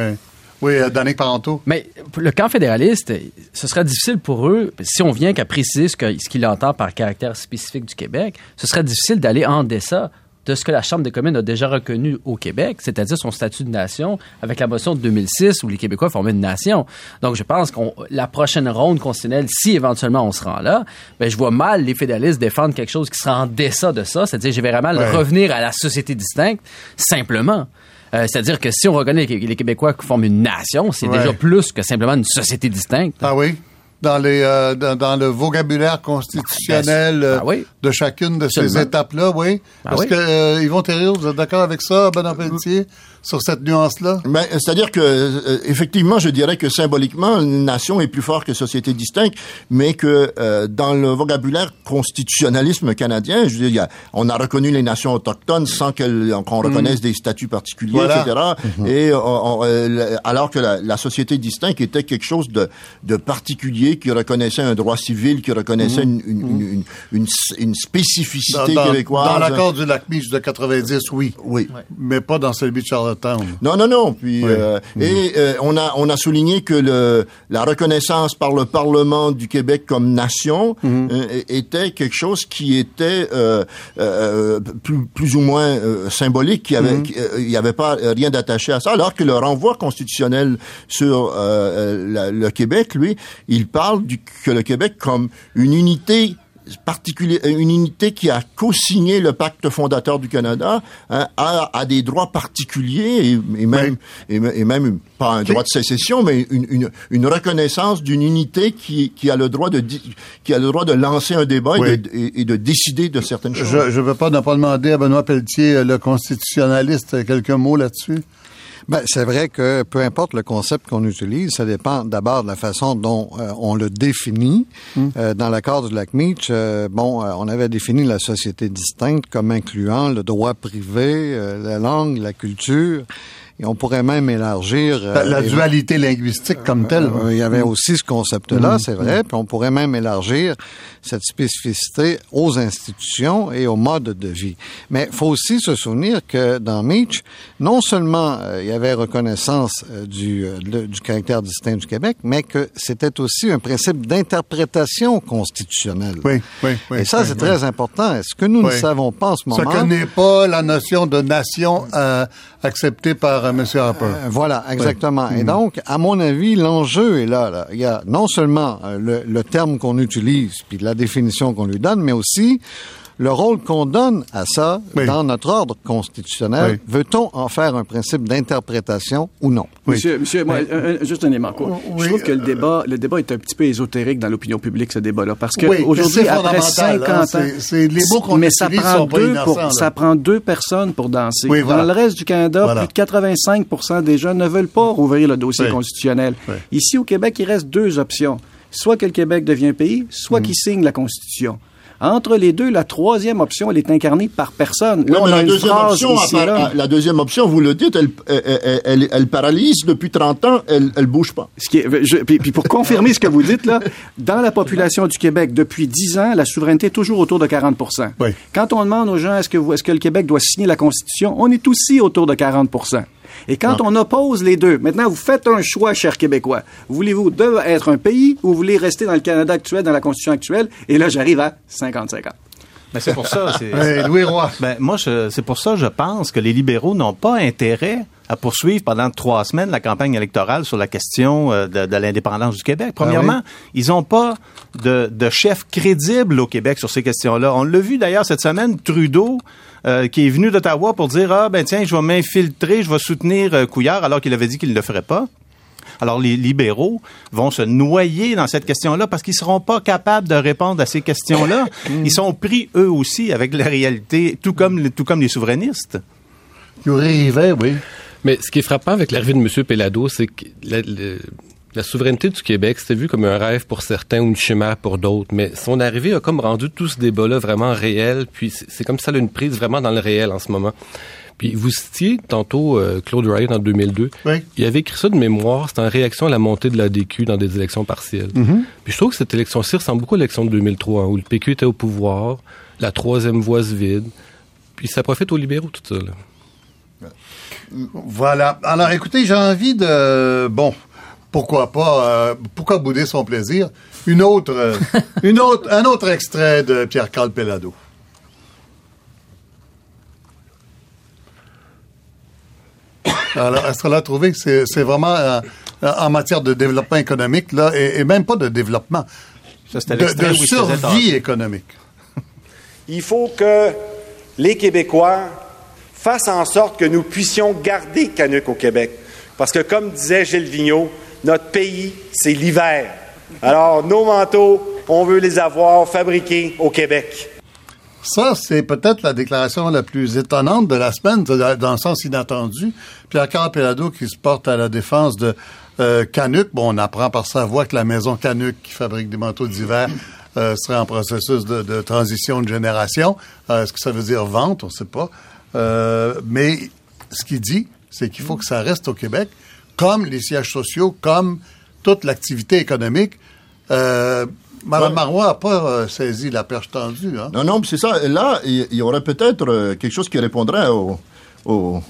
Oui, euh, Danick Parenteau. Mais le camp fédéraliste, ce serait difficile pour eux, si on vient qu'à préciser ce qu'il entend par caractère spécifique du Québec, ce serait difficile d'aller en deçà de ce que la Chambre des communes a déjà reconnu au Québec, c'est-à-dire son statut de nation, avec la motion de 2006 où les Québécois formaient une nation. Donc, je pense que la prochaine ronde constitutionnelle, si éventuellement on se rend là, ben, je vois mal les fédéralistes défendre quelque chose qui sera en deçà de ça, c'est-à-dire je vais vraiment revenir à la société distincte, simplement. Euh, c'est-à-dire que si on reconnaît les, les Québécois qui forment une nation, c'est déjà plus que simplement une société distincte. Ah oui? dans les euh, dans, le vocabulaire constitutionnel euh, de chacune de ces étapes-là, oui? Ben Est-ce que euh, Yvon Thériault, vous êtes d'accord avec ça, Benoît Pelletier? Sur cette nuance-là? Ben, c'est-à-dire que, euh, effectivement, je dirais que symboliquement, une nation est plus fort que société distincte, mais que euh, dans le vocabulaire constitutionnalisme canadien, je veux dire, on a reconnu les nations autochtones sans qu'on mm. reconnaisse des statuts particuliers, etc. Et mm-hmm. euh, alors que la, la, société distincte était quelque chose de, de particulier qui reconnaissait un droit civil, qui reconnaissait mm. une, une, une, une, spécificité québécoise. Dans l'accord du lac Mich de 90, oui. Oui. Mais pas dans celui de Non, non, non. Puis euh, et euh, on a on a souligné que le la reconnaissance par le Parlement du Québec comme nation mhm. euh, était quelque chose qui était plus plus ou moins symbolique. Avait mhm. il n'y avait pas rien d'attaché à ça. Alors que le renvoi constitutionnel sur le Québec, lui, il parle du, que le Québec comme une unité une unité qui a co-signé le pacte fondateur du Canada hein, a, des droits particuliers et, même et, même pas un droit de sécession, mais une, une, reconnaissance d'une unité qui, qui a le droit de qui a le droit de lancer un débat et, de, et, de, décider de certaines choses. Je ne veux pas ne pas demander à Benoît Pelletier, le constitutionnaliste, quelques mots là-dessus. Ben, c'est vrai que peu importe le concept qu'on utilise, ça dépend d'abord de la façon dont euh, on le définit. Hmm. Euh, dans l'accord du lac Meach, euh, bon, on avait défini la société distincte comme incluant le droit privé, la langue, la culture. Et on pourrait même élargir... la dualité linguistique comme telle. il y avait aussi ce concept-là, hmm. c'est vrai. Puis on pourrait même élargir cette spécificité aux institutions et au mode de vie. Mais il faut aussi se souvenir que dans Meach, non seulement euh, il y avait reconnaissance euh, du, euh, du caractère distinct du Québec, mais que c'était aussi un principe d'interprétation constitutionnelle. Oui, oui, oui. Et ça, c'est très important. Est-ce que nous ne savons pas en ce moment... Ça n'est pas la notion de nation acceptée par M. Harper. voilà, exactement. Et mm. donc, à mon avis, l'enjeu est là, là. Il y a non seulement le, le terme qu'on utilise, puis la définition qu'on lui donne, mais aussi le rôle qu'on donne à ça dans notre ordre constitutionnel, veut-on en faire un principe d'interprétation ou non? Monsieur, monsieur juste un élément quoi. Je trouve que le débat, le débat est un petit peu ésotérique dans l'opinion publique, ce débat-là. Parce que aujourd'hui, après 50 hein, ans, c'est les mots qu'on mais ça prend, deux pour, ça prend deux personnes pour danser. Dans le reste du Canada, plus de 85% des gens ne veulent pas rouvrir le dossier constitutionnel. Ici, au Québec, il reste deux options. Soit que le Québec devient pays, soit mm. qu'il signe la Constitution. Entre les deux, la troisième option, elle est incarnée par personne. Là, on a la, deuxième option, la deuxième option, vous le dites, elle, elle, paralyse depuis 30 ans, elle ne bouge pas. Ce qui est, puis, pour confirmer ce que vous dites, là, dans la population du Québec, depuis 10 ans, la souveraineté est toujours autour de 40 Quand on demande aux gens est-ce que, est-ce que le Québec doit signer la Constitution, on est aussi autour de 40 et quand on oppose les deux, maintenant vous faites un choix, chers Québécois. Voulez-vous être un pays ou vous voulez rester dans le Canada actuel, dans la Constitution actuelle? Et là, j'arrive à 50-50. Mais c'est pour ça. C'est, Louis Roy. Ben, moi, c'est pour ça, je pense que les libéraux n'ont pas intérêt à poursuivre pendant trois semaines la campagne électorale sur la question euh, de, l'indépendance du Québec. Premièrement, ah ils n'ont pas de, de, chef crédible au Québec sur ces questions-là. On l'a vu d'ailleurs cette semaine, Trudeau euh, qui est venu d'Ottawa pour dire ah ben tiens je vais m'infiltrer, je vais soutenir euh, Couillard alors qu'il avait dit qu'il ne le ferait pas. Alors les libéraux vont se noyer dans cette question-là parce qu'ils seront pas capables de répondre à ces questions-là. Ils sont pris eux aussi avec la réalité, tout comme tout comme les souverainistes. oui. Mais ce qui est frappant avec l'arrivée de M. Pellado, c'est que la souveraineté du Québec, c'était vu comme un rêve pour certains ou une chimère pour d'autres, mais son arrivée a comme rendu tout ce débat-là vraiment réel, puis c'est comme ça a une prise vraiment dans le réel en ce moment. Puis vous citiez tantôt euh, Claude Ryan en 2002. Oui. Il avait écrit ça de mémoire, c'était en réaction à la montée de la DQ dans des élections partielles. Mm-hmm. Puis je trouve que cette élection-ci ressemble beaucoup à l'élection de 2003, hein, où le PQ était au pouvoir, la troisième voie se vide, puis ça profite aux libéraux tout ça. Là. Voilà. Alors écoutez, j'ai envie de... Bon, pourquoi pas, euh, pourquoi bouder son plaisir? Une autre, euh, une autre, un autre extrait de Pierre-Carl Pellado. Alors, est-ce qu'on a trouvé que c'est vraiment euh, en matière de développement économique, là, et, même pas de développement, de, de survie économique? Il faut que les Québécois fassent en sorte que nous puissions garder Canuck au Québec. Parce que, comme disait Gilles Vigneault, notre pays, c'est l'hiver. Alors, nos manteaux, on veut les avoir fabriqués au Québec. Ça, c'est peut-être la déclaration la plus étonnante de la semaine, dans le sens inattendu. Pierre-Carl Pelado qui se porte à la défense de euh. Bon, on apprend par sa voix que la maison Canuck, qui fabrique des manteaux d'hiver, euh, serait en processus de, transition de génération. Euh, est-ce que ça veut dire vente? On ne sait pas. Mais ce qu'il dit, c'est qu'il faut que ça reste au Québec comme les sièges sociaux, comme toute l'activité économique. Euh, Mme Marois n'a pas euh, saisi la perche tendue. Hein? Non, non, c'est ça. Là, il y, aurait peut-être euh, quelque chose qui répondrait au, au,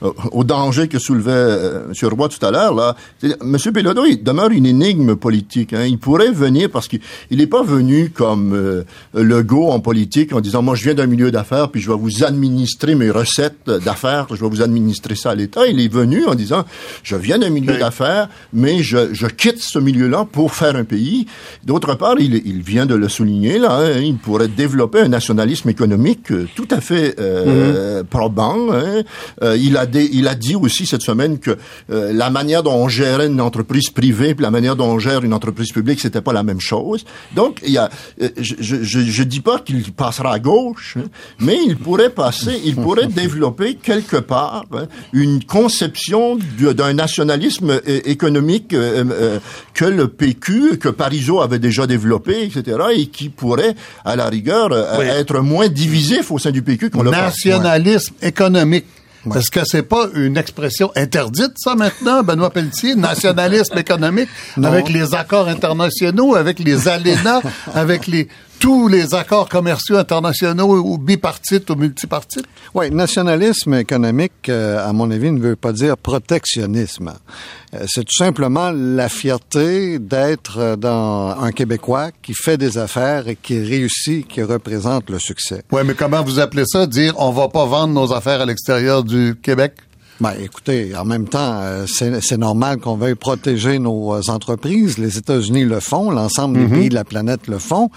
au danger que soulevait euh, M. Roy tout à l'heure, là, M. Pélodeau, il demeure une énigme politique. Hein. Il pourrait venir parce qu'il n'est pas venu comme euh, Legault en politique en disant, moi, je viens d'un milieu d'affaires, puis je vais vous administrer mes recettes d'affaires, je vais vous administrer ça à l'État. Il est venu en disant, je viens d'un milieu d'affaires, mais je, je, quitte ce milieu-là pour faire un pays. D'autre part, il, il, vient de le souligner, là, hein, il pourrait développer un nationalisme économique euh, tout à fait euh, mm-hmm. probant. Hein. Euh, il a il a dit aussi cette semaine que euh, la manière dont on gérait une entreprise privée et la manière dont on gère une entreprise publique, c'était pas la même chose. Donc, il y a, euh, je, je, je, dis pas qu'il passera à gauche, hein, mais il pourrait passer, il pourrait développer quelque part hein, une conception d'un nationalisme économique euh, que le PQ, que Parizeau avait déjà développé, etc., et qui pourrait, à la rigueur, être moins divisif au sein du PQ qu'on le Nationalisme économique. Est-ce que c'est pas une expression interdite, ça, maintenant, Benoît Pelletier? Nationalisme économique, avec les accords internationaux, avec les ALENA, avec les tous les accords commerciaux internationaux ou bipartites ou multipartites? Oui, nationalisme économique, euh, à mon avis, ne veut pas dire protectionnisme. Euh, c'est tout simplement la fierté d'être euh, dans un Québécois qui fait des affaires et qui réussit, qui représente le succès. Oui, mais comment vous appelez ça, dire on va pas vendre nos affaires à l'extérieur du Québec? Ben, écoutez, en même temps, euh, c'est normal qu'on veuille protéger nos euh, entreprises. Les États-Unis le font, l'ensemble des Mhm. pays de la planète le font.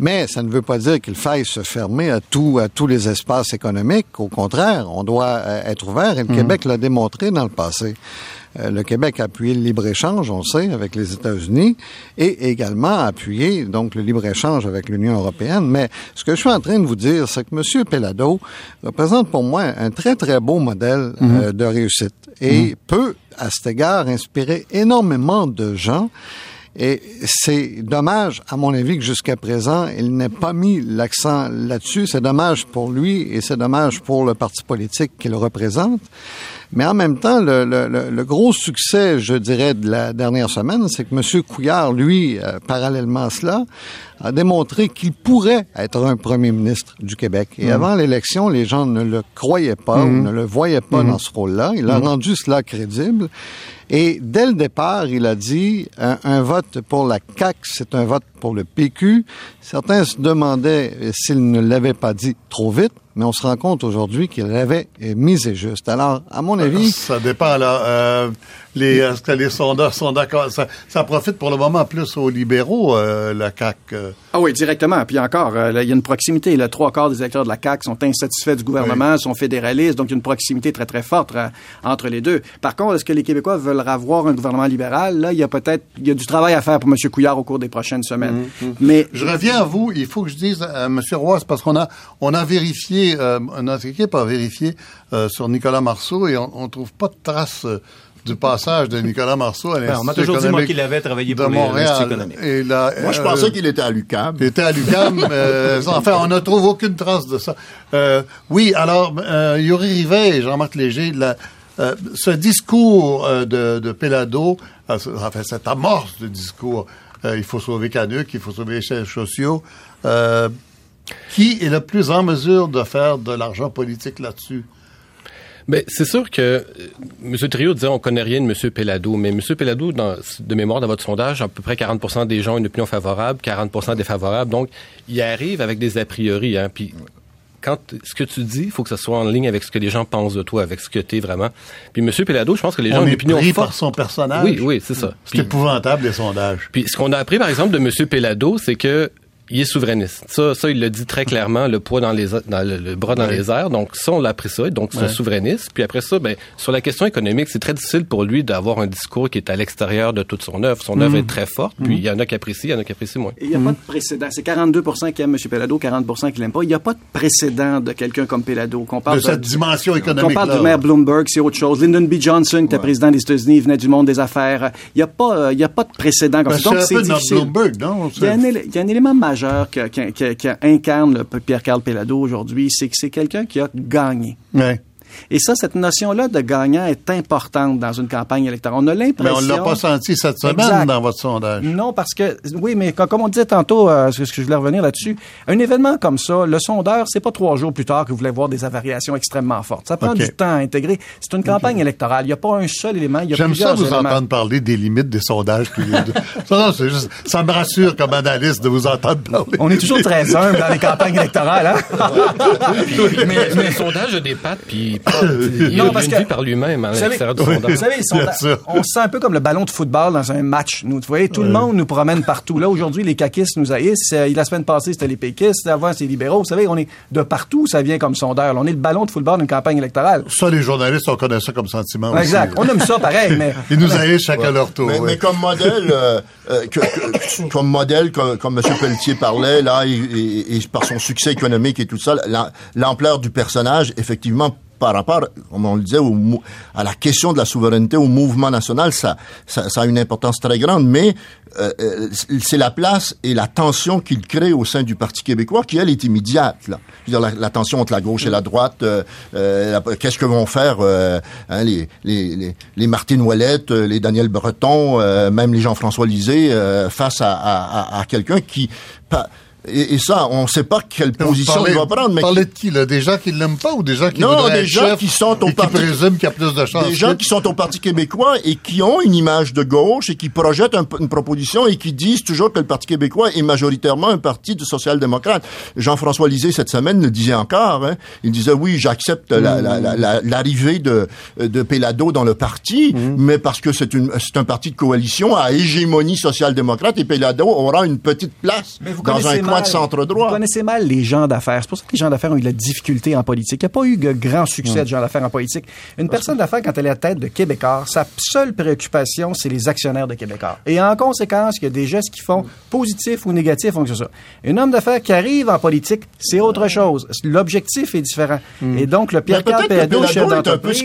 Mais ça ne veut pas dire qu'il faille se fermer à, tout, à tous les espaces économiques. Au contraire, on doit euh, être ouvert et le Mhm. Québec l'a démontré dans le passé. Euh, le Québec a appuyé le libre-échange, on sait, avec les États-Unis, et également appuyé donc le libre-échange avec l'Union européenne. Mais ce que je suis en train de vous dire, c'est que M. Pelado représente pour moi un très, très beau modèle euh, de réussite et peut, à cet égard, inspirer énormément de gens. Et c'est dommage, à mon avis, que jusqu'à présent, il n'ait pas mis l'accent là-dessus. C'est dommage pour lui et c'est dommage pour le parti politique qu'il représente. Mais en même temps, le, le- le- gros succès, je dirais, de la dernière semaine, c'est que M. Couillard, lui, euh, parallèlement à cela, a démontré qu'il pourrait être un premier ministre du Québec. Et Mhm. avant l'élection, les gens ne le croyaient pas ou Mhm. ne le voyaient pas Mhm. dans ce rôle-là. Il a rendu cela crédible. Et dès le départ, il a dit un, un vote pour la CAC, c'est un vote pour le PQ. Certains se demandaient s'il ne l'avait pas dit trop vite, mais on se rend compte aujourd'hui qu'il l'avait misé juste. Alors, à mon avis, Ça dépend, là. Euh, les, est-ce que les sondeurs sont d'accord? Ça, ça profite pour le moment plus aux libéraux, euh, la CAQ. euh. Ah oui, directement. Puis encore, euh, là, il y a une proximité. Le trois quarts des électeurs de la CAQ sont insatisfaits du gouvernement, sont fédéralistes, donc il y a une proximité très, très forte euh, entre les deux. Par contre, est-ce que les Québécois veulent avoir un gouvernement libéral? Là, il y a peut-être il y a du travail à faire pour M. Couillard au cours des prochaines semaines. Mais Je reviens à vous. Il faut que je dise à M. Roy, c'est parce qu'on a, on a vérifié, euh, notre équipe a vérifié euh, sur Nicolas Marceau et on ne trouve pas de trace euh, du passage de Nicolas Marceau à Ben, on m'a l'Institut toujours dit, moi, qu'il avait travaillé de pour l'Institut économique. Et là, Moi, je euh, pensais qu'il était à l'UQAM. Il était à l'UQAM. euh, enfin, on ne trouve aucune trace de ça. Euh, oui, alors, euh, Yuri Rivet et Jean-Marc Léger, la- euh, ce discours euh, de, de Pelado, euh, enfin, cette amorce de discours, euh, il faut sauver Canuck, il faut sauver les chefs sociaux, euh, qui est le plus en mesure de faire de l'argent politique là-dessus? Ben, c'est sûr que euh, M. Trio disait on connaît rien de M. Pelado, mais M. Pelado, dans, de mémoire dans votre sondage, à peu près 40% des gens ont une opinion favorable, 40% défavorable. Donc, il arrive avec des a priori. Hein, puis, quand ce que tu dis, il faut que ça soit en ligne avec ce que les gens pensent de toi, avec ce que tu es vraiment. Puis M. Pelado, je pense que les gens On ont une opinion pris forte. par son personnage. Oui, oui, c'est ça. C'est épouvantable, les sondages. puis ce qu'on a appris, par exemple, de M. Pelado, c'est que il est souverainiste. Ça, ça, il le dit très clairement, le poids dans les, dans le, le bras dans Ouais. les airs. Donc, ça, on l'a appris ça. Donc, c'est un souverainiste. Puis après ça, ben, sur la question économique, c'est très difficile pour lui d'avoir un discours qui est à l'extérieur de toute son œuvre. Son œuvre Mhm. est très forte. Puis Mhm. il y en a qui apprécient, il y en a qui apprécient moins. il n'y a pas de précédent. C'est 42% qui aiment M. Pelado, 40% qui l'aiment pas. Il n'y a pas de précédent de quelqu'un comme Pelado. Qu'on parle De cette dimension économique-là. Qu'on parle du maire Bloomberg, c'est autre chose. Lyndon B. Johnson, qui était président des États-Unis, il venait du monde des affaires. Il n'y a, pas, euh, il y a pas de précédent comme Ben, ça. Donc, c'est difficile. Bloomberg, non? Il y a un élément majeur que- qui, qui- qui incarne Pierre-Carl Pelado aujourd'hui, c'est que c'est quelqu'un qui a gagné. Ouais. Et ça, cette notion-là de gagnant est importante dans une campagne électorale. On a Mais l'impression... on ne l'a pas senti cette semaine Exact. dans votre sondage. Non, parce que, oui, mais comme, on disait tantôt, euh, c'est ce que je voulais revenir là-dessus, un événement comme ça, le sondeur, c'est pas trois jours plus tard que vous voulez voir des variations extrêmement fortes. Ça prend du temps à intégrer. C'est une campagne électorale. Il n'y a pas un seul élément, il y a J'aime ça vous éléments. entendre parler des limites des sondages deux. Ça, non, c'est juste, ça me rassure comme analyste de vous entendre parler. On est toujours très humble dans les campagnes électorales, hein? mais, mais le sondage a des pattes, puis il Non, a parce une que- vie par lui-même à Vous savez, vous on se sent un peu comme le ballon de football dans un match. Nous, vous voyez, tout le monde nous promène partout. Là, aujourd'hui, les caquistes nous haïssent. Euh, La semaine passée, c'était les péquistes. Avant, c'est les libéraux. Vous savez, on est de partout, ça vient comme sondeur. Là, On est le ballon de football d'une campagne électorale. Ça, les journalistes, on connaît ça comme sentiment aussi. Exact. On aime ça pareil, mais. Ils nous haïssent chacun leur tour. Mais, mais comme modèle, euh, euh, que- que- comme modèle, comme, comme M. Pelletier parlait, là, et, et- et par son succès économique et tout ça, la- l'ampleur du personnage, effectivement, par rapport, comme on le disait, à la question de la souveraineté, au mouvement national, ça, a une importance très grande, mais euh, euh, c'est la place et la tension qu'il crée au sein du Parti québécois qui, elle, est immédiate. Je veux dire, la, tension entre la gauche et la droite, euh, qu'est-ce que vont faire hein, les, les, Martine Ouellette, les Daniel Breton, même les Jean-François Lisée, face à, quelqu'un qui... Et, ça, on ne sait pas quelle position il va prendre. Mais parlez de qui, là? Des gens qui l'aiment pas ou des gens qui non, des gens qui sont au parti, qui présument qu'il y a plus de chances? Des gens qui sont au Parti québécois et qui ont une image de gauche et qui projettent une proposition et qui disent toujours que le Parti québécois est majoritairement un parti de social-démocrate. Jean-François Lisée, cette semaine, le disait encore. Hein. Il disait, oui, j'accepte l'arrivée de, de Pelado dans le parti, mm. mais parce que c'est un parti de coalition à hégémonie social-démocrate et Pelado aura une petite place dans un de centre-droit. Vous connaissez mal les gens d'affaires. C'est pour ça que les gens d'affaires ont eu de la difficulté en politique. Il n'y a pas eu de grand succès de gens d'affaires en politique. Une personne d'affaires, quand elle est à tête de Québécois, sa seule préoccupation, c'est les actionnaires de Québécois. Et en conséquence, il y a des gestes qui font positifs ou négatifs, c'est ça. Un homme d'affaires qui arrive en politique, c'est autre chose. L'objectif est différent. Hmm. Et donc, le Pierre Carl Péladeau, chef d'entreprise...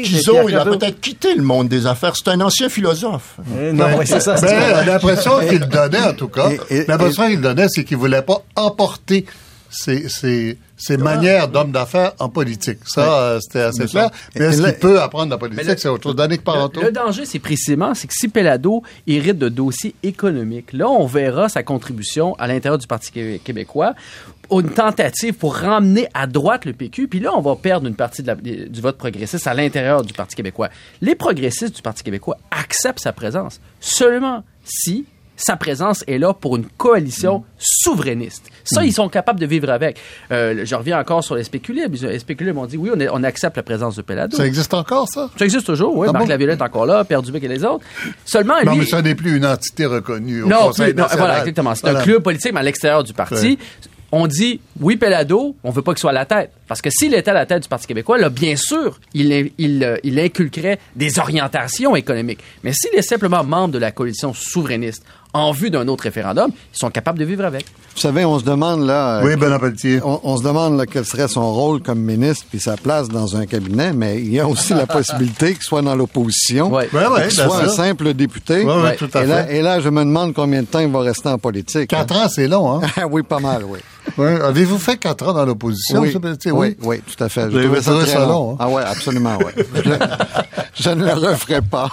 Il a peut-être quitté le monde des affaires. C'est un ancien philosophe. Eh non, c'est ça. Ben, l'impression qu'il donnait, en tout cas, l'impression qu'il donnait, c'est qu'il voulait pas emporter ses, ses, ses manières d'homme d'affaires en politique. Ça, euh, c'était assez clair. Mais est-ce qu'il peut apprendre la politique? C'est autre chose. Danick Le, le danger, c'est précisément, c'est que si Pelado hérite de dossiers économiques, là, on verra sa contribution à l'intérieur du Parti québécois une tentative pour ramener à droite le PQ, puis là, on va perdre une partie du vote progressiste à l'intérieur du Parti québécois. Les progressistes du Parti québécois acceptent sa présence seulement si sa présence est là pour une coalition souverainiste. Ça, ils sont capables de vivre avec. Euh, je reviens encore sur les spéculés. Les spéculés m'ont dit oui, on, accepte la présence de Pelado. Ça existe encore, ça? Ça existe toujours, oui. Ah Marc Laviolette est encore là, Pierre Dubé et les autres. Seulement, Non, mais ça n'est plus une entité reconnue au non, Conseil non, voilà, exactement. C'est un club politique, mais à l'extérieur du parti on dit oui, Pelado, on veut pas qu'il soit à la tête. Parce que s'il était à la tête du Parti québécois, là, bien sûr, il, il, euh, il inculquerait des orientations économiques. Mais s'il est simplement membre de la coalition souverainiste en vue d'un autre référendum, ils sont capables de vivre avec. Vous savez, on se demande là. Oui, Ben Pelletier. On, se demande là, quel serait son rôle comme ministre puis sa place dans un cabinet, mais il y a aussi la possibilité qu'il soit dans l'opposition, ouais. qu'il soit un simple député. Oui, tout à et, là, et là, je me demande combien de temps il va rester en politique. Quatre ans, c'est long, hein? oui, pas mal, oui. Avez-vous fait quatre ans dans l'opposition, oui, oui, oui, tout à fait. Vous avez ça très long. Hein? Ah oui, absolument, oui. je, ne le referai pas.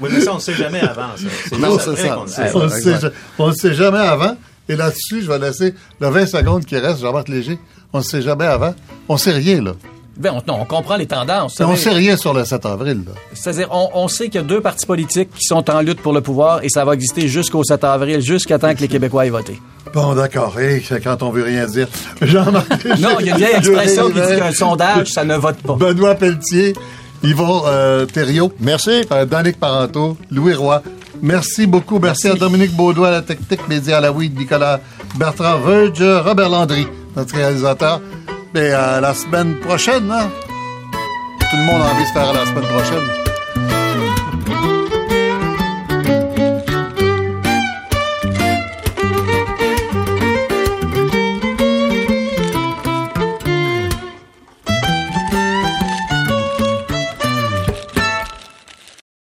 oui, mais ça, on ne sait jamais avant. Ça. Non, c'est ça. On ne sait jamais avant. Et là-dessus, je vais laisser le 20 secondes qui reste, Jean-Marc Léger. On ne sait jamais avant. On ne sait rien, là. Ben, on, on, comprend les tendances. on ne sait rien sur le 7 avril. C'est-à-dire, on, on, sait qu'il y a deux partis politiques qui sont en lutte pour le pouvoir et ça va exister jusqu'au 7 avril, jusqu'à temps que les Québécois aient voté. Bon, d'accord. Et c'est quand on veut rien dire. Jean-Marc Non, il y a une vieille expression qui dit qu'un sondage, ça ne vote pas. Benoît Pelletier, Yvon euh, Thériault. Merci. Euh, Danick Parenteau, Louis Roy. Merci beaucoup. Merci, à Dominique Baudouin, à la technique média à la weed, Nicolas Bertrand Verge, Robert Landry, notre réalisateur. Et à la semaine prochaine, hein? Tout le monde a envie de faire à la semaine prochaine.